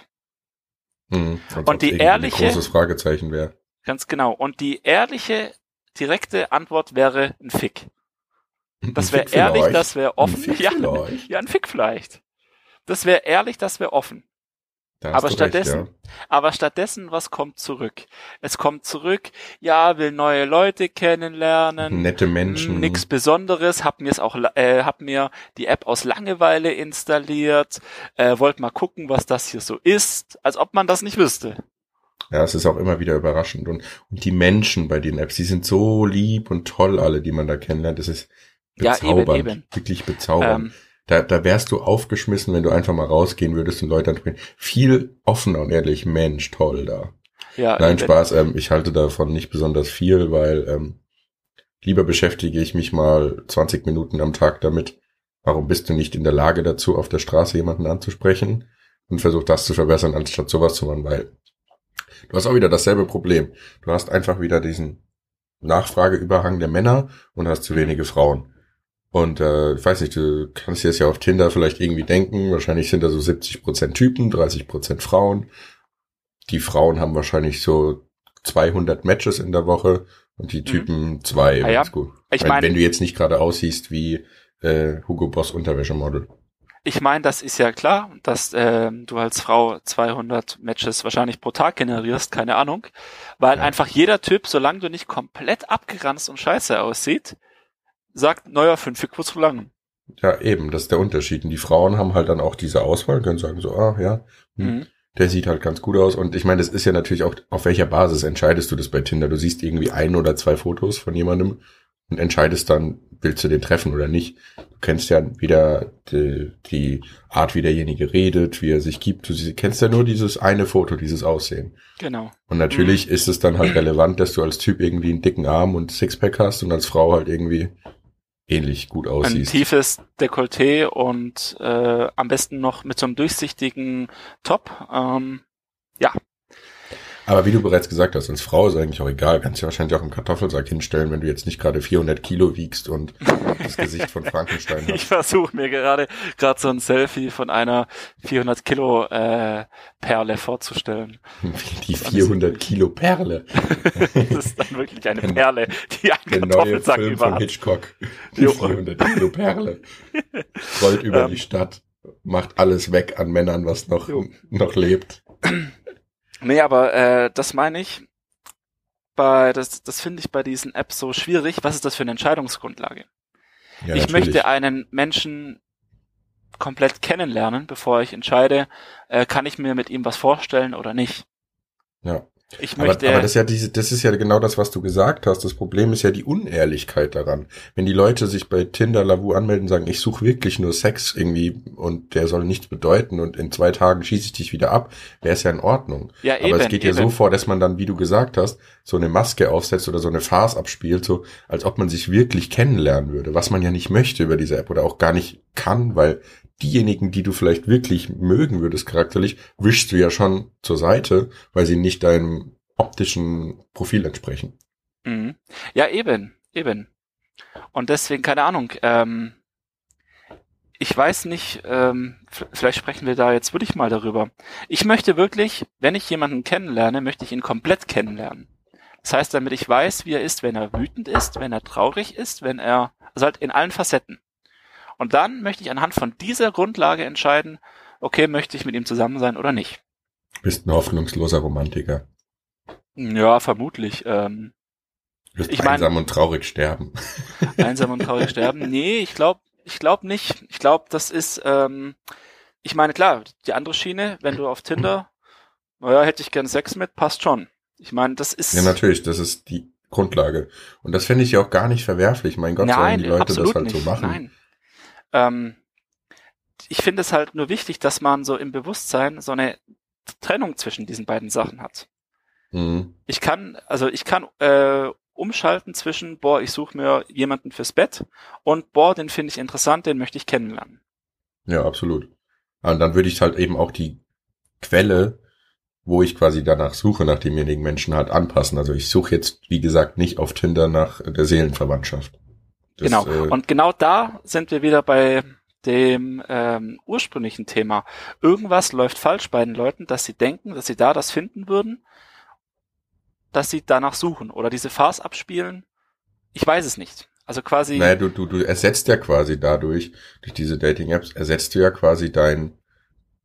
Mhm, Und die ehrliche- Ein großes Fragezeichen wäre. Ganz genau. Und die ehrliche, direkte Antwort wäre ein Fick. Das wäre ehrlich, das wäre offen. Ja, vielleicht. ja, ein Fick vielleicht. Das wäre ehrlich, das wäre offen. Aber stattdessen- Recht, Aber stattdessen, was kommt zurück? Es kommt zurück, ja, will neue Leute ja. kennenlernen. Nette Menschen. Hm, Nix Besonderes, hab mir es auch, äh, hab mir die App aus Langeweile installiert, äh, wollt mal gucken, was das hier so ist, als ob man das nicht wüsste. Ja, es ist auch immer wieder überraschend. Und, und die Menschen bei den Apps, die sind so lieb und toll, alle, die man da kennenlernt. Das ist Ja, eben, bezaubernd. eben. Wirklich bezaubernd. Ähm, Da, da wärst du aufgeschmissen, wenn du einfach mal rausgehen würdest und Leute ansprechen. Viel offener und ehrlich, Mensch, toll da. ja, Nein. Spaß, ähm, ich halte davon nicht besonders viel, weil ähm, lieber beschäftige ich mich mal 20 Minuten am Tag damit, warum bist du nicht in der Lage dazu, auf der Straße jemanden anzusprechen und versuch das zu verbessern, anstatt sowas zu machen, weil du hast auch wieder dasselbe Problem. Du hast einfach wieder diesen Nachfrageüberhang der Männer und hast zu wenige Frauen. Und äh, ich weiß nicht, du kannst dir das ja auf Tinder vielleicht irgendwie denken. Wahrscheinlich sind da so 70% Typen, 30% Frauen. Die Frauen haben wahrscheinlich so 200 Matches in der Woche und die Typen zwei. Ah ja. gut. Ich wenn, mein- wenn du jetzt nicht gerade aussiehst wie äh, Hugo Boss Unterwäschemodel. Ich meine, das ist ja klar, dass ähm, du als Frau 200 Matches wahrscheinlich pro Tag generierst, keine Ahnung, weil Ja. einfach jeder Typ, solange du nicht komplett abgeranzt und scheiße aussieht, sagt, neuer fünf kurz zu lang. Ja, eben, das ist der Unterschied. Und die Frauen haben halt dann auch diese Auswahl, können sagen so, ah ja, hm, Mhm. der sieht halt ganz gut aus. Und ich meine, das ist ja natürlich auch, auf welcher Basis entscheidest du das bei Tinder? Du siehst irgendwie ein oder zwei Fotos von jemandem und entscheidest dann, willst du den treffen oder nicht. Du kennst ja weder die, die Art, wie derjenige redet, wie er sich gibt. Du kennst ja nur dieses eine Foto, dieses Aussehen. Genau. Und natürlich ist es dann halt relevant, dass du als Typ irgendwie einen dicken Arm und Sixpack hast und als Frau halt irgendwie ähnlich gut Ein aussiehst. tiefes Dekolleté und äh, am besten noch mit so einem durchsichtigen Top. Ähm, Aber wie du bereits gesagt hast, als Frau ist eigentlich auch egal. Kannst du wahrscheinlich auch im Kartoffelsack hinstellen, wenn du jetzt nicht gerade 400 Kilo wiegst und das Gesicht von Frankenstein <laughs> ich hast. versuche mir gerade gerade so ein Selfie von einer 400 Kilo äh, Perle vorzustellen. <laughs> Die 400 Kilo Perle. Das ist dann wirklich eine Perle, die einen Der neue Kartoffelsack Film über von hat. Hitchcock. <laughs> Die Jo. 400 Kilo Perle. Rollt über Ähm. die Stadt, macht alles weg an Männern, was noch, Jo. noch lebt. Nee, aber äh, das meine ich. Bei, das, das finde ich bei diesen Apps so schwierig. Was ist das für eine Entscheidungsgrundlage? Ja, ich natürlich. möchte einen Menschen komplett kennenlernen, bevor ich entscheide, äh, kann ich mir mit ihm was vorstellen oder nicht. Ja. Ich Aber, möchte. aber das ist ja diese, das ist ja genau das, was du gesagt hast. Das Problem ist ja die Unehrlichkeit daran. Wenn die Leute sich bei Tinder Lavu anmelden und sagen, ich suche wirklich nur Sex irgendwie und der soll nichts bedeuten und in zwei Tagen schieße ich dich wieder ab, wäre es ja in Ordnung. ja, Aber eben, es geht ja eben. so vor, dass man dann, wie du gesagt hast, so eine Maske aufsetzt oder so eine Farce abspielt, so als ob man sich wirklich kennenlernen würde, was man ja nicht möchte über diese App oder auch gar nicht kann, weil diejenigen, die du vielleicht wirklich mögen würdest charakterlich, wischst du ja schon zur Seite, weil sie nicht deinem optischen Profil entsprechen. Mhm. Ja, eben, eben. Und deswegen, keine Ahnung, ähm, ich weiß nicht, ähm, vielleicht sprechen wir da jetzt wirklich mal darüber. Ich möchte wirklich, wenn ich jemanden kennenlerne, möchte ich ihn komplett kennenlernen. Das heißt, damit ich weiß, wie er ist, wenn er wütend ist, wenn er traurig ist, wenn er, also halt in allen Facetten. Und dann möchte ich anhand von dieser Grundlage entscheiden, okay, möchte ich mit ihm zusammen sein oder nicht. Bist ein hoffnungsloser Romantiker. Ja, vermutlich. Ähm, Wirst Ich mein- einsam und traurig sterben. <laughs> Einsam und traurig sterben? Nee, ich glaube ich glaub nicht. Ich glaube, das ist, ähm, ich meine, klar, die andere Schiene, wenn du auf Tinder, <clears throat> naja, hätte ich gern Sex mit, passt schon. Ich meine, das ist. Ja, natürlich, das ist die Grundlage. Und das finde ich ja auch gar nicht verwerflich. Mein Gott, sollen nein, die Leute das halt nicht. so machen. Nein. Ähm, ich finde es halt nur wichtig, dass man so im Bewusstsein so eine Trennung zwischen diesen beiden Sachen hat. Mhm. Ich kann, also ich kann äh, umschalten zwischen, boah, ich suche mir jemanden fürs Bett und boah, den finde ich interessant, den möchte ich kennenlernen. Ja, absolut. Und dann würde ich halt eben auch die Quelle, wo ich quasi danach suche, nach demjenigen Menschen halt anpassen. Also ich suche jetzt, wie gesagt, nicht auf Tinder nach der Seelenverwandtschaft. Das, genau. Äh, Und genau da sind wir wieder bei dem ähm, ursprünglichen Thema. Irgendwas läuft falsch bei den Leuten, dass sie denken, dass sie da das finden würden, dass sie danach suchen oder diese Farce abspielen. Ich weiß es nicht. Also quasi. Naja, du, du, du ersetzt ja quasi dadurch, durch diese Dating-Apps, ersetzt du ja quasi dein,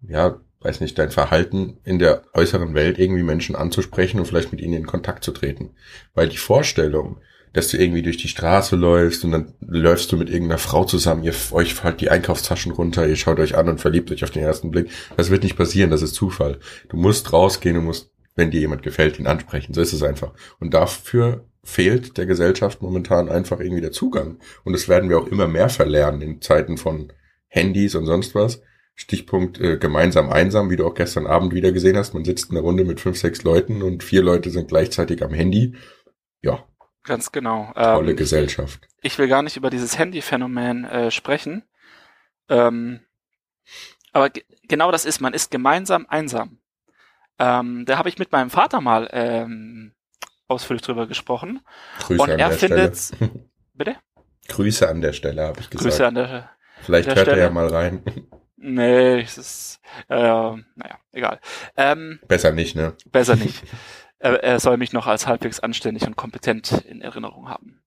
ja, weiß nicht, dein Verhalten in der äußeren Welt irgendwie Menschen anzusprechen und vielleicht mit ihnen in Kontakt zu treten. Weil die Vorstellung, dass du irgendwie durch die Straße läufst und dann läufst du mit irgendeiner Frau zusammen, ihr euch fallt die Einkaufstaschen runter, ihr schaut euch an und verliebt euch auf den ersten Blick. Das wird nicht passieren, das ist Zufall. Du musst rausgehen, du musst, wenn dir jemand gefällt, ihn ansprechen. So ist es einfach. Und dafür fehlt der Gesellschaft momentan einfach irgendwie der Zugang. Und das werden wir auch immer mehr verlernen in Zeiten von Handys und sonst was. Stichpunkt äh, gemeinsam einsam, wie du auch gestern Abend wieder gesehen hast. Man sitzt in einer Runde mit fünf, sechs Leuten und vier Leute sind gleichzeitig am Handy. Ja, Ganz genau. Tolle Ähm, Gesellschaft. ich will gar nicht über dieses Handy-Phänomen äh, sprechen. Ähm, aber ge genau das ist, man ist gemeinsam einsam. Ähm, da habe ich mit meinem Vater mal ähm, ausführlich drüber gesprochen. Grüße Und an er der findet, Stelle. <laughs> bitte? Grüße an der Stelle, habe ich gesagt. Grüße an der, Vielleicht der hört er Stelle. ja mal rein. Nee, es ist, äh, naja, egal. Ähm, Besser nicht, ne? besser nicht. <laughs> er, er soll mich noch als halbwegs anständig und kompetent in Erinnerung haben.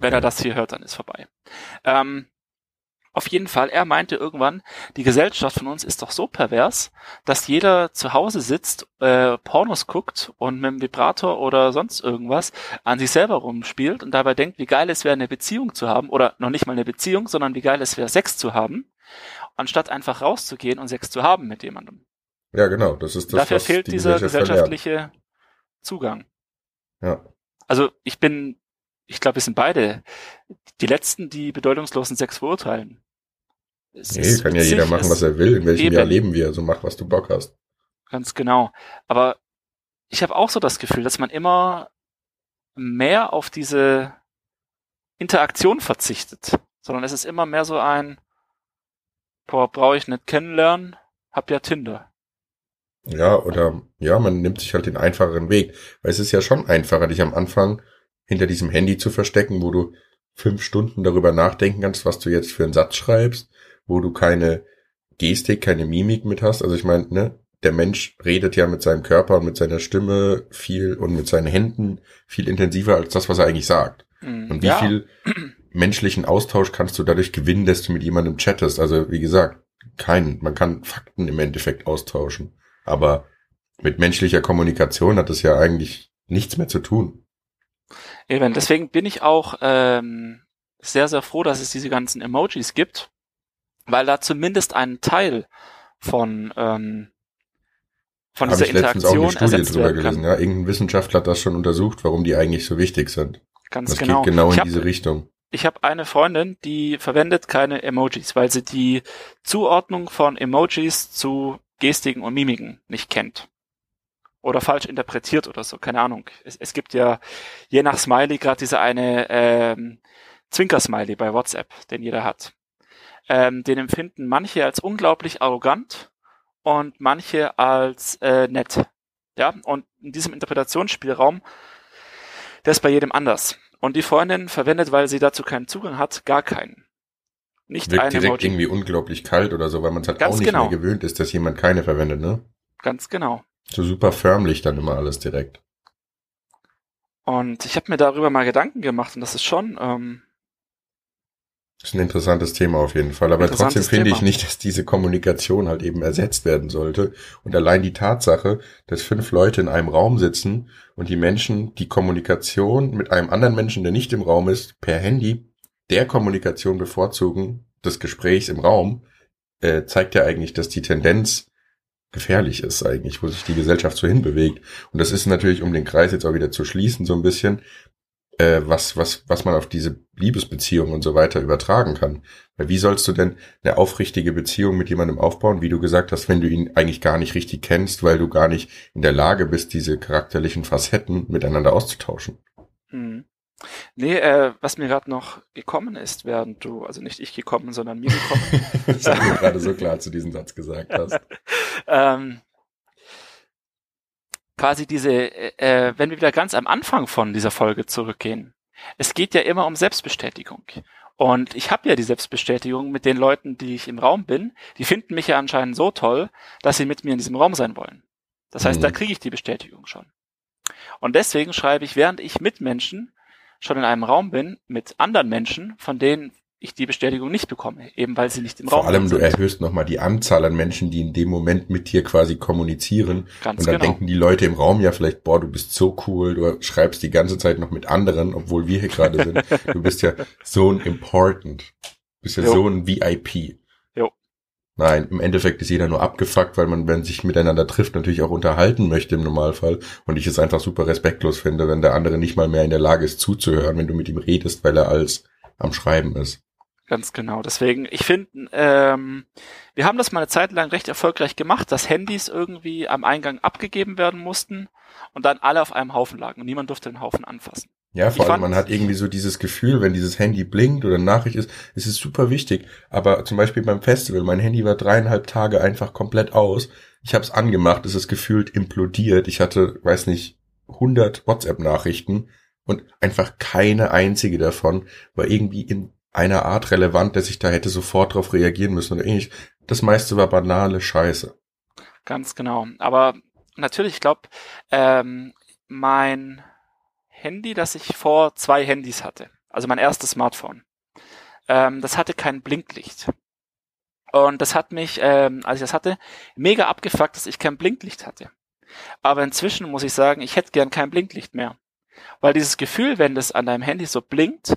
Wenn er das hier hört, dann ist vorbei. Ähm, auf jeden Fall, er meinte irgendwann, die Gesellschaft von uns ist doch so pervers, dass jeder zu Hause sitzt, äh, Pornos guckt und mit dem Vibrator oder sonst irgendwas an sich selber rumspielt und dabei denkt, wie geil es wäre, eine Beziehung zu haben oder noch nicht mal eine Beziehung, sondern wie geil es wäre, Sex zu haben, anstatt einfach rauszugehen und Sex zu haben mit jemandem. Ja, genau. Das ist das, Dafür was fehlt die dieser Gesellschaft verlernt. gesellschaftliche Zugang. Ja. Also ich bin, ich glaube, wir sind beide die Letzten, die bedeutungslosen Sex verurteilen. Es Nee, kann ja jeder machen, was er will. In welchem eben. Jahr leben wir? Also mach, was du Bock hast. Ganz genau. Aber ich habe auch so das Gefühl, dass man immer mehr auf diese Interaktion verzichtet, sondern es ist immer mehr so ein, boah, brauche ich nicht kennenlernen, hab ja Tinder. Ja, oder ja, man nimmt sich halt den einfacheren Weg. Weil es ist ja schon einfacher, dich am Anfang hinter diesem Handy zu verstecken, wo du fünf Stunden darüber nachdenken kannst, was du jetzt für einen Satz schreibst, wo du keine Gestik, keine Mimik mit hast. Also ich meine, ne, der Mensch redet ja mit seinem Körper und mit seiner Stimme viel und mit seinen Händen viel intensiver als das, was er eigentlich sagt. Hm, Und wie ja, viel <clears throat> menschlichen Austausch kannst du dadurch gewinnen, dass du mit jemandem chattest? Also wie gesagt, keinen. Man kann Fakten im Endeffekt austauschen. Aber mit menschlicher Kommunikation hat es ja eigentlich nichts mehr zu tun. Eben, deswegen bin ich auch ähm, sehr, sehr froh, dass es diese ganzen Emojis gibt, weil da zumindest ein Teil von, ähm, von dieser ich letztens auch eine Interaktion Studie ersetzt drüber gelesen. Ja, irgendein Wissenschaftler hat das schon untersucht, warum die eigentlich so wichtig sind. Ganz Das genau. geht genau ich in diese Richtung. Ich habe eine Freundin, die verwendet keine Emojis, weil sie die Zuordnung von Emojis zu Gestiken und Mimiken nicht kennt. Oder falsch interpretiert oder so, keine Ahnung. Es, es gibt ja je nach Smiley gerade diese eine ähm, Zwinker-Smiley bei WhatsApp, den jeder hat. Ähm, den empfinden manche als unglaublich arrogant und manche als äh, nett. Ja, und in diesem Interpretationsspielraum, der ist bei jedem anders. Und die Freundin verwendet, weil sie dazu keinen Zugang hat, gar keinen. Nicht Wirkt direkt Emoji. irgendwie unglaublich kalt oder so, weil man es halt Ganz auch nicht genau. mehr gewöhnt ist, dass jemand keine verwendet, ne? Ganz genau. So super förmlich dann immer alles direkt. Und ich habe mir darüber mal Gedanken gemacht und das ist schon, ähm, Das ist ein interessantes Thema auf jeden Fall. Aber trotzdem finde ich nicht, dass diese Kommunikation halt eben ersetzt werden sollte. Und allein die Tatsache, dass fünf Leute in einem Raum sitzen und die Menschen die Kommunikation mit einem anderen Menschen, der nicht im Raum ist, per Handy, der Kommunikation bevorzugen, des Gesprächs im Raum, äh, zeigt ja eigentlich, dass die Tendenz gefährlich ist eigentlich, wo sich die Gesellschaft so hinbewegt. Und das ist natürlich, um den Kreis jetzt auch wieder zu schließen, so ein bisschen, äh, was, was, was man auf diese Liebesbeziehung und so weiter übertragen kann. Weil wie sollst du denn eine aufrichtige Beziehung mit jemandem aufbauen, wie du gesagt hast, wenn du ihn eigentlich gar nicht richtig kennst, weil du gar nicht in der Lage bist, diese charakterlichen Facetten miteinander auszutauschen? hm. nee, äh, was mir gerade noch gekommen ist, während du, also nicht ich gekommen, sondern mir gekommen, <laughs> das hast du gerade so klar zu diesem Satz gesagt hast. <laughs> ähm, quasi diese, äh, äh, wenn wir wieder ganz am Anfang von dieser Folge zurückgehen. Es geht ja immer um Selbstbestätigung. Und ich habe ja die Selbstbestätigung mit den Leuten, die ich im Raum bin. Die finden mich ja anscheinend so toll, dass sie mit mir in diesem Raum sein wollen. Das heißt, mhm. da kriege ich die Bestätigung schon. Und deswegen schreibe ich, während ich mit Menschen schon in einem Raum bin, mit anderen Menschen, von denen ich die Bestätigung nicht bekomme, eben weil sie nicht im Vor Raum. Vor allem, du erhöhst nochmal die Anzahl an Menschen, die in dem Moment mit dir quasi kommunizieren. Ganz und dann genau. denken die Leute im Raum ja vielleicht, boah, du bist so cool, du schreibst die ganze Zeit noch mit anderen, obwohl wir hier gerade sind. <laughs> Du bist ja so ein important. Du bist ja jo. so ein VIP. Jo. Nein, im Endeffekt ist jeder nur abgefuckt, weil man, wenn sich miteinander trifft, natürlich auch unterhalten möchte im Normalfall. Und ich es einfach super respektlos finde, wenn der andere nicht mal mehr in der Lage ist zuzuhören, wenn du mit ihm redest, weil er als am Schreiben ist. Ganz genau. Deswegen, ich finde, ähm, wir haben das mal eine Zeit lang recht erfolgreich gemacht, dass Handys irgendwie am Eingang abgegeben werden mussten und dann alle auf einem Haufen lagen und niemand durfte den Haufen anfassen. Ja, vor ich allem, man hat irgendwie so dieses Gefühl, wenn dieses Handy blinkt oder eine Nachricht ist, ist es super wichtig. Aber zum Beispiel beim Festival, mein Handy war dreieinhalb Tage einfach komplett aus. Ich habe es angemacht, es ist gefühlt implodiert. Ich hatte, weiß nicht, 100 WhatsApp-Nachrichten und einfach keine einzige davon war irgendwie in einer Art relevant, dass ich da hätte sofort darauf reagieren müssen oder ähnlich. Das meiste war banale Scheiße. Ganz genau. Aber natürlich, ich glaube, ähm, mein Handy, das ich vor zwei Handys hatte, also mein erstes Smartphone, ähm, das hatte kein Blinklicht. Und das hat mich, ähm, als ich das hatte, mega abgefuckt, dass ich kein Blinklicht hatte. Aber inzwischen muss ich sagen, ich hätte gern kein Blinklicht mehr. Weil dieses Gefühl, wenn das an deinem Handy so blinkt,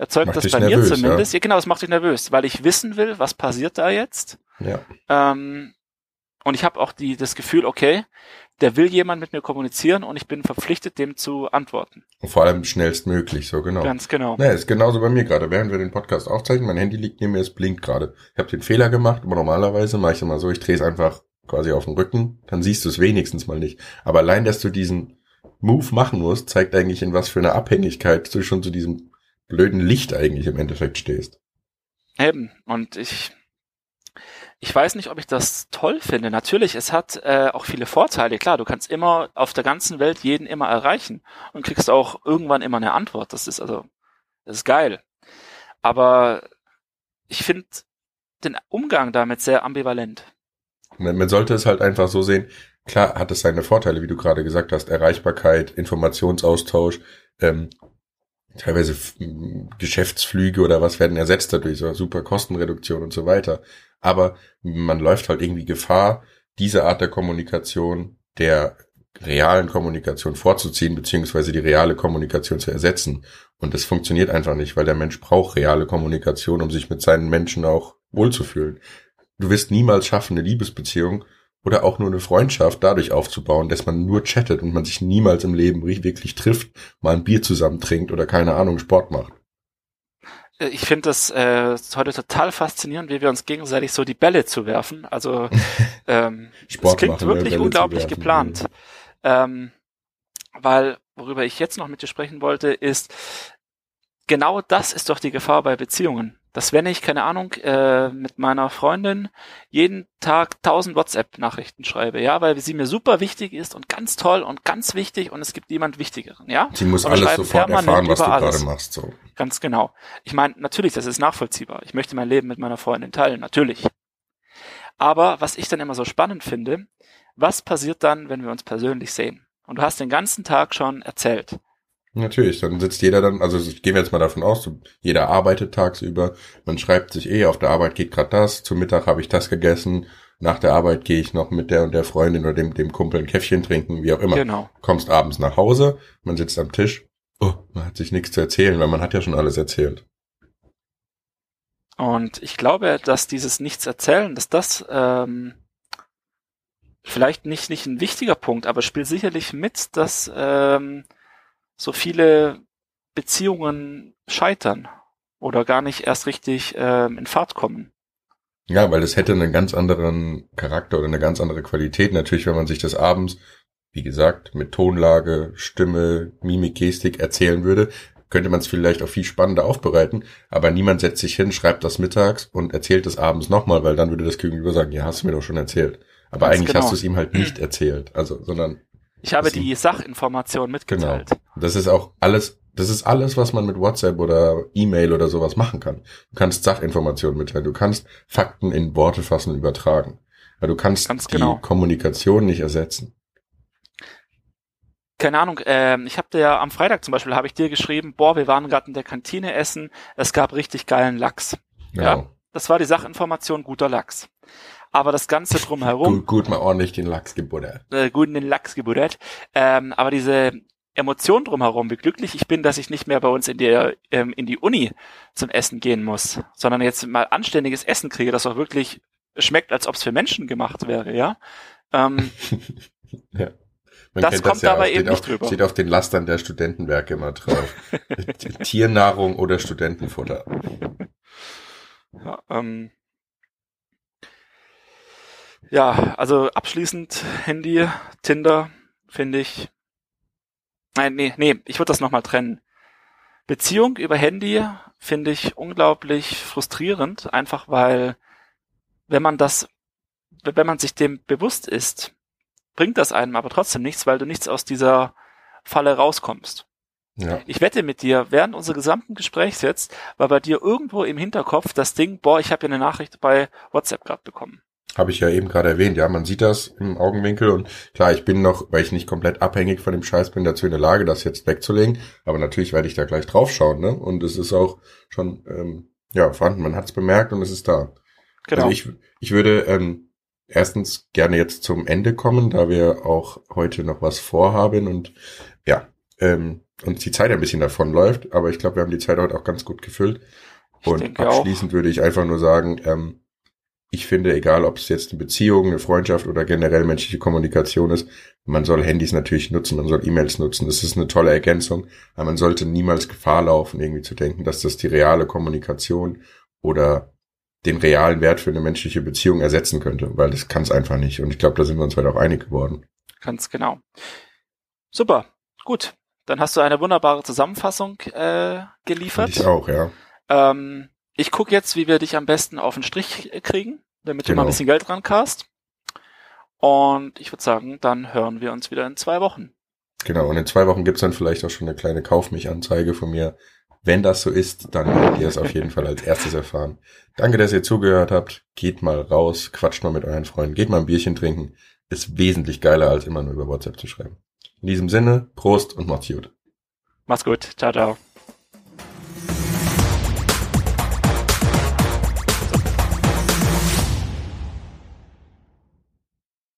erzeugt macht das bei nervös, mir zumindest. Ja? ja, genau, das macht dich nervös, weil ich wissen will, was passiert da jetzt. Ja. Ähm, und ich habe auch die, das Gefühl, okay, der will jemand mit mir kommunizieren und ich bin verpflichtet, dem zu antworten. Und vor allem schnellstmöglich, so genau. Ganz genau. Naja, ist genauso bei mir gerade. Während wir den Podcast aufzeichnen, mein Handy liegt neben mir, es blinkt gerade. Ich habe den Fehler gemacht, aber normalerweise mache ich immer so, ich drehe es einfach quasi auf den Rücken, dann siehst du es wenigstens mal nicht. Aber allein, dass du diesen Move machen musst, zeigt eigentlich, in was für eine Abhängigkeit du schon zu diesem blöden Licht eigentlich im Endeffekt stehst. Eben. Und ich, ich weiß nicht, ob ich das toll finde. Natürlich, es hat äh, auch viele Vorteile. Klar, du kannst immer auf der ganzen Welt jeden immer erreichen und kriegst auch irgendwann immer eine Antwort. Das ist also, das ist geil. Aber ich finde den Umgang damit sehr ambivalent. Man, sollte es halt einfach so sehen. Klar hat es seine Vorteile, wie du gerade gesagt hast, Erreichbarkeit, Informationsaustausch, ähm, teilweise Geschäftsflüge oder was werden ersetzt dadurch, so super Kostenreduktion und so weiter. Aber man läuft halt irgendwie Gefahr, diese Art der Kommunikation der realen Kommunikation vorzuziehen, beziehungsweise die reale Kommunikation zu ersetzen. Und das funktioniert einfach nicht, weil der Mensch braucht reale Kommunikation, um sich mit seinen Menschen auch wohlzufühlen. Du wirst niemals schaffen, eine Liebesbeziehung oder auch nur eine Freundschaft dadurch aufzubauen, dass man nur chattet und man sich niemals im Leben wirklich trifft, mal ein Bier zusammen trinkt oder keine Ahnung, Sport macht. Äh, ich finde das äh, heute total faszinierend, wie wir uns gegenseitig so die Bälle zu werfen. Also <laughs> ähm, Sport das klingt machen, wirklich ja, unglaublich geplant. Ähm, weil, worüber ich jetzt noch mit dir sprechen wollte, ist, genau das ist doch die Gefahr bei Beziehungen dass wenn ich, keine Ahnung, äh, mit meiner Freundin jeden Tag tausend WhatsApp-Nachrichten schreibe, ja, weil sie mir super wichtig ist und ganz toll und ganz wichtig und es gibt jemand Wichtigeren, ja. Sie muss alles sofort erfahren, was du gerade machst, so. Ganz genau. Ich meine, natürlich, das ist nachvollziehbar. Ich möchte mein Leben mit meiner Freundin teilen, natürlich. Aber was ich dann immer so spannend finde, was passiert dann, wenn wir uns persönlich sehen? Und du hast den ganzen Tag schon erzählt. Natürlich, dann sitzt jeder dann, also gehen wir jetzt mal davon aus, jeder arbeitet tagsüber, man schreibt sich eh, auf der Arbeit geht gerade das, zum Mittag habe ich das gegessen, nach der Arbeit gehe ich noch mit der und der Freundin oder dem, dem Kumpel ein Käffchen trinken, wie auch immer. Genau. Kommst abends nach Hause, man sitzt am Tisch, oh, man hat sich nichts zu erzählen, weil man hat ja schon alles erzählt. Und ich glaube, dass dieses Nichts erzählen, dass das ähm, vielleicht nicht, nicht ein wichtiger Punkt, aber spielt sicherlich mit, dass ähm, so viele Beziehungen scheitern oder gar nicht erst richtig ähm, in Fahrt kommen. Ja, weil es hätte einen ganz anderen Charakter oder eine ganz andere Qualität. Natürlich, wenn man sich das abends, wie gesagt, mit Tonlage, Stimme, Mimik, Gestik erzählen würde, könnte man es vielleicht auch viel spannender aufbereiten. Aber niemand setzt sich hin, schreibt das mittags und erzählt es abends nochmal, weil dann würde das Gegenüber sagen, ja, hast du mir doch schon erzählt. Aber ganz eigentlich genau. hast du es ihm halt nicht erzählt. Also, sondern ich habe die Sachinformation mitgeteilt. Genau. Das ist auch alles, Das ist alles, was man mit WhatsApp oder E-Mail oder sowas machen kann. Du kannst Sachinformationen mitteilen, du kannst Fakten in Worte fassen übertragen. Ja, du kannst Ganz die genau. Kommunikation nicht ersetzen. keine Ahnung, ähm, ich habe dir am Freitag zum Beispiel, habe ich dir geschrieben, boah, wir waren gerade in der Kantine essen, es gab richtig geilen Lachs. Ja. Das war die Sachinformation, guter Lachs. Aber das Ganze drumherum, Gut, gut mal ordentlich den Lachs gebuttert. äh, gut in den Lachs gebuddelt, ähm, aber diese Emotion drumherum, wie glücklich ich bin, dass ich nicht mehr bei uns in der ähm, in die Uni zum Essen gehen muss, sondern jetzt mal anständiges Essen kriege, das auch wirklich schmeckt, als ob es für Menschen gemacht wäre, ja. Ähm, <laughs> Ja. Man Das kommt dabei steht eben nicht auf, drüber. Steht auf den Lastern der Studentenwerke immer drauf. <laughs> Tiernahrung oder Studentenfutter. Ja, ähm, ja, also abschließend Handy, Tinder, finde ich. Nein, nee, nee, ich würde das nochmal trennen. Beziehung über Handy finde ich unglaublich frustrierend, einfach weil, wenn man das, wenn man sich dem bewusst ist, bringt das einem aber trotzdem nichts, weil du nichts aus dieser Falle rauskommst. Ja. Ich wette mit dir, während unseres gesamten Gesprächs jetzt war bei dir irgendwo im Hinterkopf das Ding, boah, ich habe ja eine Nachricht bei WhatsApp gerade bekommen. Habe ich ja eben gerade erwähnt, ja, man sieht das im Augenwinkel und klar, ich bin noch, weil ich nicht komplett abhängig von dem Scheiß bin, dazu in der Lage, das jetzt wegzulegen, aber natürlich werde ich da gleich draufschauen, ne? Und es ist auch schon, ähm, ja, vorhanden, man hat es bemerkt und es ist da. Genau. Also ich, ich würde ähm, erstens gerne jetzt zum Ende kommen, da wir auch heute noch was vorhaben und ja, ähm, uns die Zeit ein bisschen davonläuft, aber ich glaube, wir haben die Zeit heute auch ganz gut gefüllt. Und denke auch. abschließend würde ich einfach nur sagen, ähm, ich finde, egal ob es jetzt eine Beziehung, eine Freundschaft oder generell menschliche Kommunikation ist, man soll Handys natürlich nutzen, man soll E-Mails nutzen. Das ist eine tolle Ergänzung, aber man sollte niemals Gefahr laufen, irgendwie zu denken, dass das die reale Kommunikation oder den realen Wert für eine menschliche Beziehung ersetzen könnte, weil das kann es einfach nicht. Und ich glaube, da sind wir uns heute auch einig geworden. Ganz genau. Super, gut. Dann hast du eine wunderbare Zusammenfassung äh, Fand geliefert. ich auch, ja. Ähm, ich gucke jetzt, wie wir dich am besten auf den Strich kriegen, damit du mal Genau. ein bisschen Geld rankast. Und ich würde sagen, dann hören wir uns wieder in zwei Wochen. Genau, und in zwei Wochen gibt's dann vielleicht auch schon eine kleine Kauf mich Anzeige von mir. Wenn das so ist, dann werdet ihr es auf jeden Fall als erstes erfahren. Danke, dass ihr zugehört habt. Geht mal raus, quatscht mal mit euren Freunden, geht mal ein Bierchen trinken. Ist wesentlich geiler, als immer nur über WhatsApp zu schreiben. In diesem Sinne, Prost und macht's gut. Mach's gut. Ciao, ciao.